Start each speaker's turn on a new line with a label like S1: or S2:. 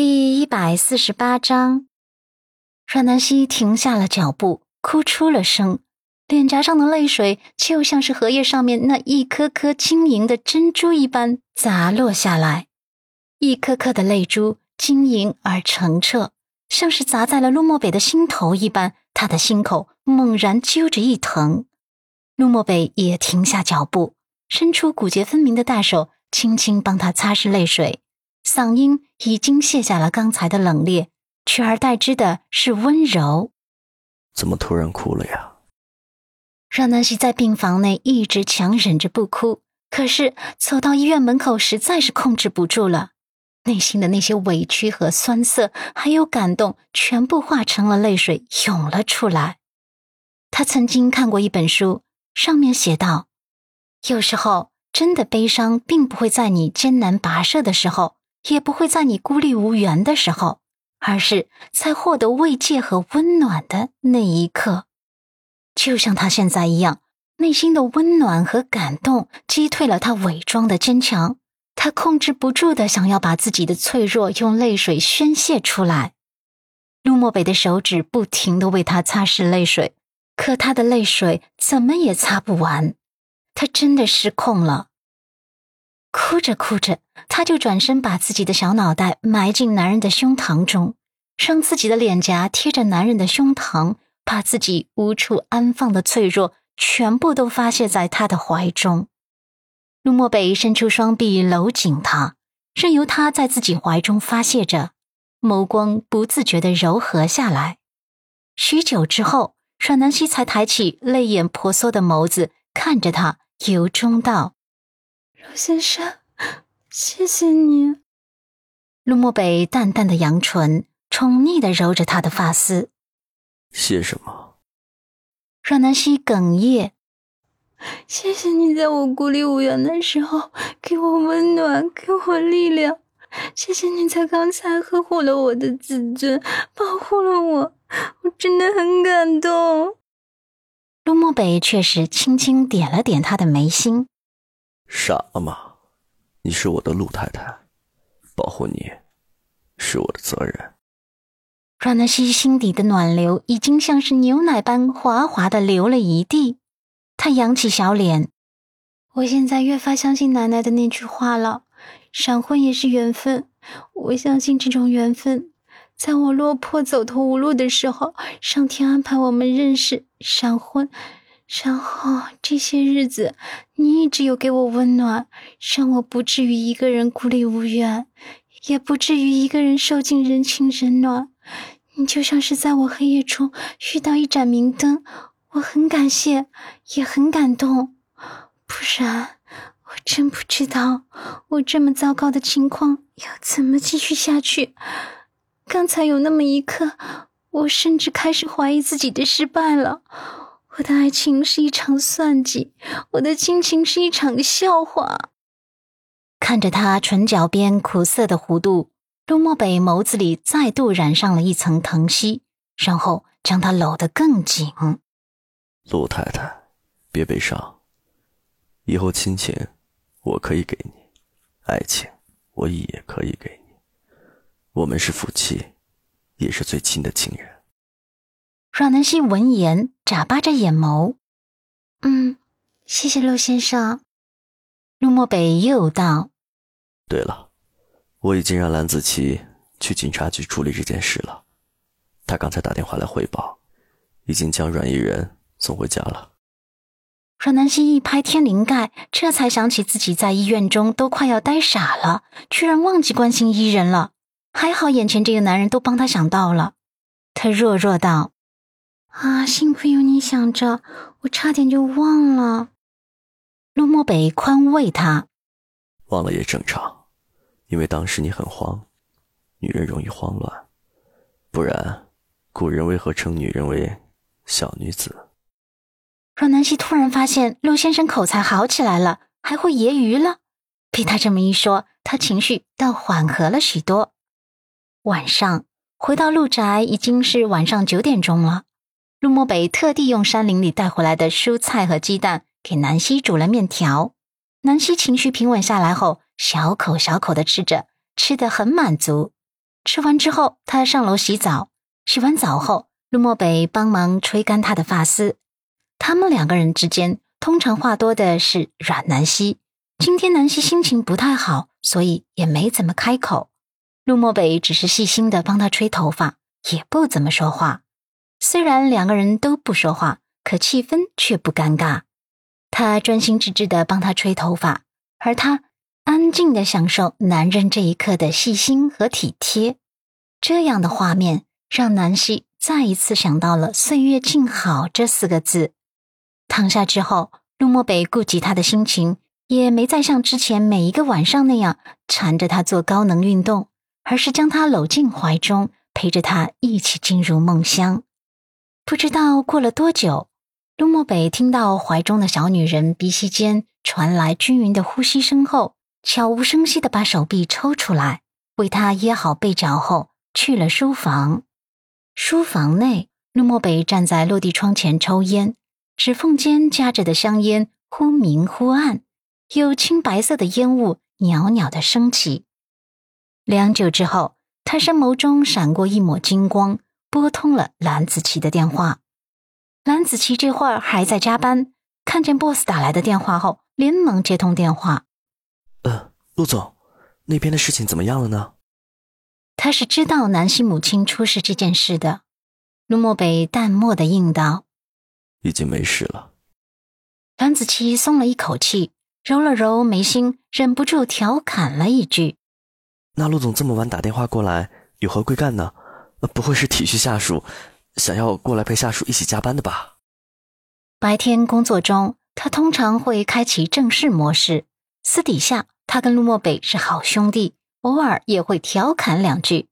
S1: 第一百四十八章，阮南希停下了脚步，哭出了声，脸颊上的泪水就像是荷叶上面那一颗颗晶莹的珍珠一般砸落下来，一颗颗的泪珠晶莹而澄澈，像是砸在了陆漠北的心头一般，他的心口猛然揪着一疼。陆漠北也停下脚步，伸出骨节分明的大手，轻轻帮他擦拭泪水。嗓音已经卸下了刚才的冷冽，取而代之的是温柔。
S2: 怎么突然哭了呀？
S1: 阮南希在病房内一直强忍着不哭，可是走到医院门口，实在是控制不住了。内心的那些委屈和酸涩，还有感动，全部化成了泪水涌了出来。他曾经看过一本书，上面写道：“有时候，真的悲伤，并不会在你艰难跋涉的时候。”也不会在你孤立无援的时候，而是在获得慰藉和温暖的那一刻，就像他现在一样，内心的温暖和感动击退了他伪装的坚强。他控制不住的想要把自己的脆弱用泪水宣泄出来。陆漠北的手指不停的为他擦拭泪水，可他的泪水怎么也擦不完，他真的失控了。哭着哭着，他就转身把自己的小脑袋埋进男人的胸膛中，让自己的脸颊贴着男人的胸膛，把自己无处安放的脆弱全部都发泄在他的怀中。陆漠北伸出双臂搂紧他，任由他在自己怀中发泄着，眸光不自觉的柔和下来。许久之后，阮南希才抬起泪眼婆娑的眸子看着他，由衷道。
S3: 陆先生，谢谢你。
S1: 陆漠北淡淡的扬唇，宠溺的揉着他的发丝。
S2: 谢什么？
S1: 阮南希哽咽。
S3: 谢谢你在我孤立无援的时候给我温暖，给我力量。谢谢你在刚才呵护了我的自尊，保护了我，我真的很感动。
S1: 陆漠北却是轻轻点了点他的眉心。
S2: 傻了吗？你是我的陆太太，保护你是我的责任。
S1: 阮南希心底的暖流已经像是牛奶般滑滑的流了一地，她扬起小脸。
S3: 我现在越发相信奶奶的那句话了，闪婚也是缘分。我相信这种缘分，在我落魄走投无路的时候，上天安排我们认识闪婚。然后这些日子，你一直有给我温暖，让我不至于一个人孤立无援，也不至于一个人受尽人情冷暖。你就像是在我黑夜中遇到一盏明灯，我很感谢，也很感动。不然，我真不知道我这么糟糕的情况要怎么继续下去。刚才有那么一刻，我甚至开始怀疑自己的失败了。我的爱情是一场算计，我的亲情是一场笑话。
S1: 看着他唇角边苦涩的弧度，陆漠北眸子里再度染上了一层疼惜，然后将他搂得更紧。
S2: 陆太太，别悲伤，以后亲情我可以给你，爱情我也可以给你，我们是夫妻，也是最亲的亲人。
S1: 阮南希闻言，眨巴着眼眸，
S3: 嗯，谢谢陆先生。
S1: 陆漠北又道：“
S2: 对了，我已经让蓝子琪去警察局处理这件事了。他刚才打电话来汇报，已经将阮伊人送回家了。”
S1: 阮南希一拍天灵盖，这才想起自己在医院中都快要呆傻了，居然忘记关心伊人了。还好眼前这个男人都帮他想到了。他弱弱道。
S3: 啊！幸亏有你想着，我差点就忘了。
S1: 陆漠北宽慰他：“
S2: 忘了也正常，因为当时你很慌，女人容易慌乱，不然古人为何称女人为小女子？”
S1: 阮南希突然发现陆先生口才好起来了，还会揶揄了。被他这么一说，他情绪倒缓和了许多。晚上回到陆宅，已经是晚上九点钟了。陆漠北特地用山林里带回来的蔬菜和鸡蛋给南希煮了面条。南希情绪平稳下来后，小口小口的吃着，吃得很满足。吃完之后，他上楼洗澡。洗完澡后，陆漠北帮忙吹干他的发丝。他们两个人之间通常话多的是阮南希。今天南希心情不太好，所以也没怎么开口。陆漠北只是细心的帮他吹头发，也不怎么说话。虽然两个人都不说话，可气氛却不尴尬。他专心致志的帮他吹头发，而他安静的享受男人这一刻的细心和体贴。这样的画面让南希再一次想到了“岁月静好”这四个字。躺下之后，陆漠北顾及他的心情，也没再像之前每一个晚上那样缠着他做高能运动，而是将他搂进怀中，陪着他一起进入梦乡。不知道过了多久，陆漠北听到怀中的小女人鼻息间传来均匀的呼吸声后，悄无声息的把手臂抽出来，为她掖好被角后，去了书房。书房内，陆漠北站在落地窗前抽烟。指缝间夹着的香烟忽明忽暗，有青白色的烟雾袅袅的升起。良久之后，他深眸中闪过一抹金光，拨通了蓝子琪的电话。蓝子琪这会儿还在加班，看见 boss 打来的电话后，连忙接通电话。
S2: 呃，陆总，那边的事情怎么样了呢？
S1: 他是知道南希母亲出事这件事的。陆漠北淡漠的应道。
S2: 已经没事了。
S1: 蓝子琪松了一口气，揉了揉眉心，忍不住调侃了一句：“
S2: 那陆总这么晚打电话过来，有何贵干呢？不会是体恤下属，想要过来陪下属一起加班的吧？”
S1: 白天工作中，他通常会开启正式模式；私底下，他跟陆漠北是好兄弟，偶尔也会调侃两句。